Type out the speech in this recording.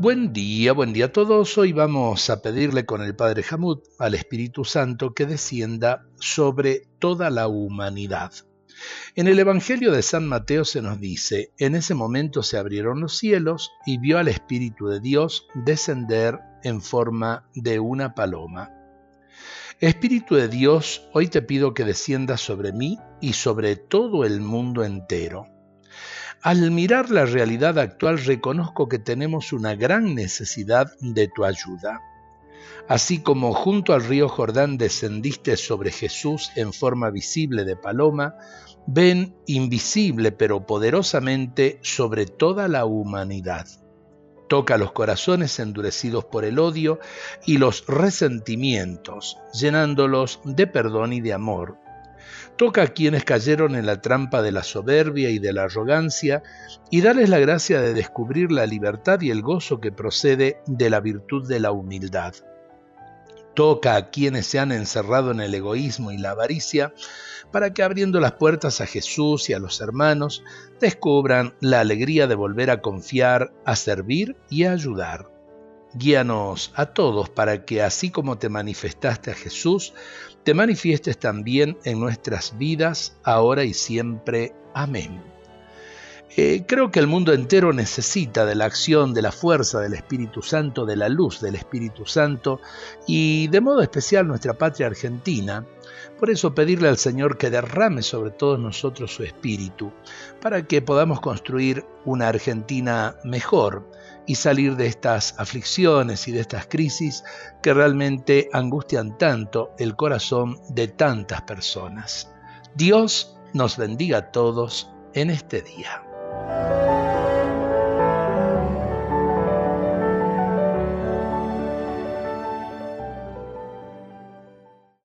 Buen día, buen día a todos. Hoy vamos a pedirle con el Padre Hamud al Espíritu Santo que descienda sobre toda la humanidad. En el Evangelio de San Mateo se nos dice, en ese momento se abrieron los cielos y vio al Espíritu de Dios descender en forma de una paloma. Espíritu de Dios, hoy te pido que desciendas sobre mí y sobre todo el mundo entero al mirar la realidad actual reconozco que tenemos una gran necesidad de tu ayuda. Así como junto al río Jordán descendiste sobre Jesús en forma visible de paloma, ven invisible pero poderosamente sobre toda la humanidad. Toca los corazones endurecidos por el odio y los resentimientos, llenándolos de perdón y de amor, Toca a quienes cayeron en la trampa de la soberbia y de la arrogancia y darles la gracia de descubrir la libertad y el gozo que procede de la virtud de la humildad. Toca a quienes se han encerrado en el egoísmo y la avaricia para que abriendo las puertas a Jesús y a los hermanos descubran la alegría de volver a confiar, a servir y a ayudar. Guíanos a todos para que así como te manifestaste a Jesús, te manifiestes también en nuestras vidas, ahora y siempre. Amén. Eh, creo que el mundo entero necesita de la acción, de la fuerza del Espíritu Santo, de la luz del Espíritu Santo y de modo especial nuestra patria argentina. Por eso pedirle al Señor que derrame sobre todos nosotros su Espíritu, para que podamos construir una Argentina mejor, y salir de estas aflicciones y de estas crisis que realmente angustian tanto el corazón de tantas personas. Dios nos bendiga a todos en este día.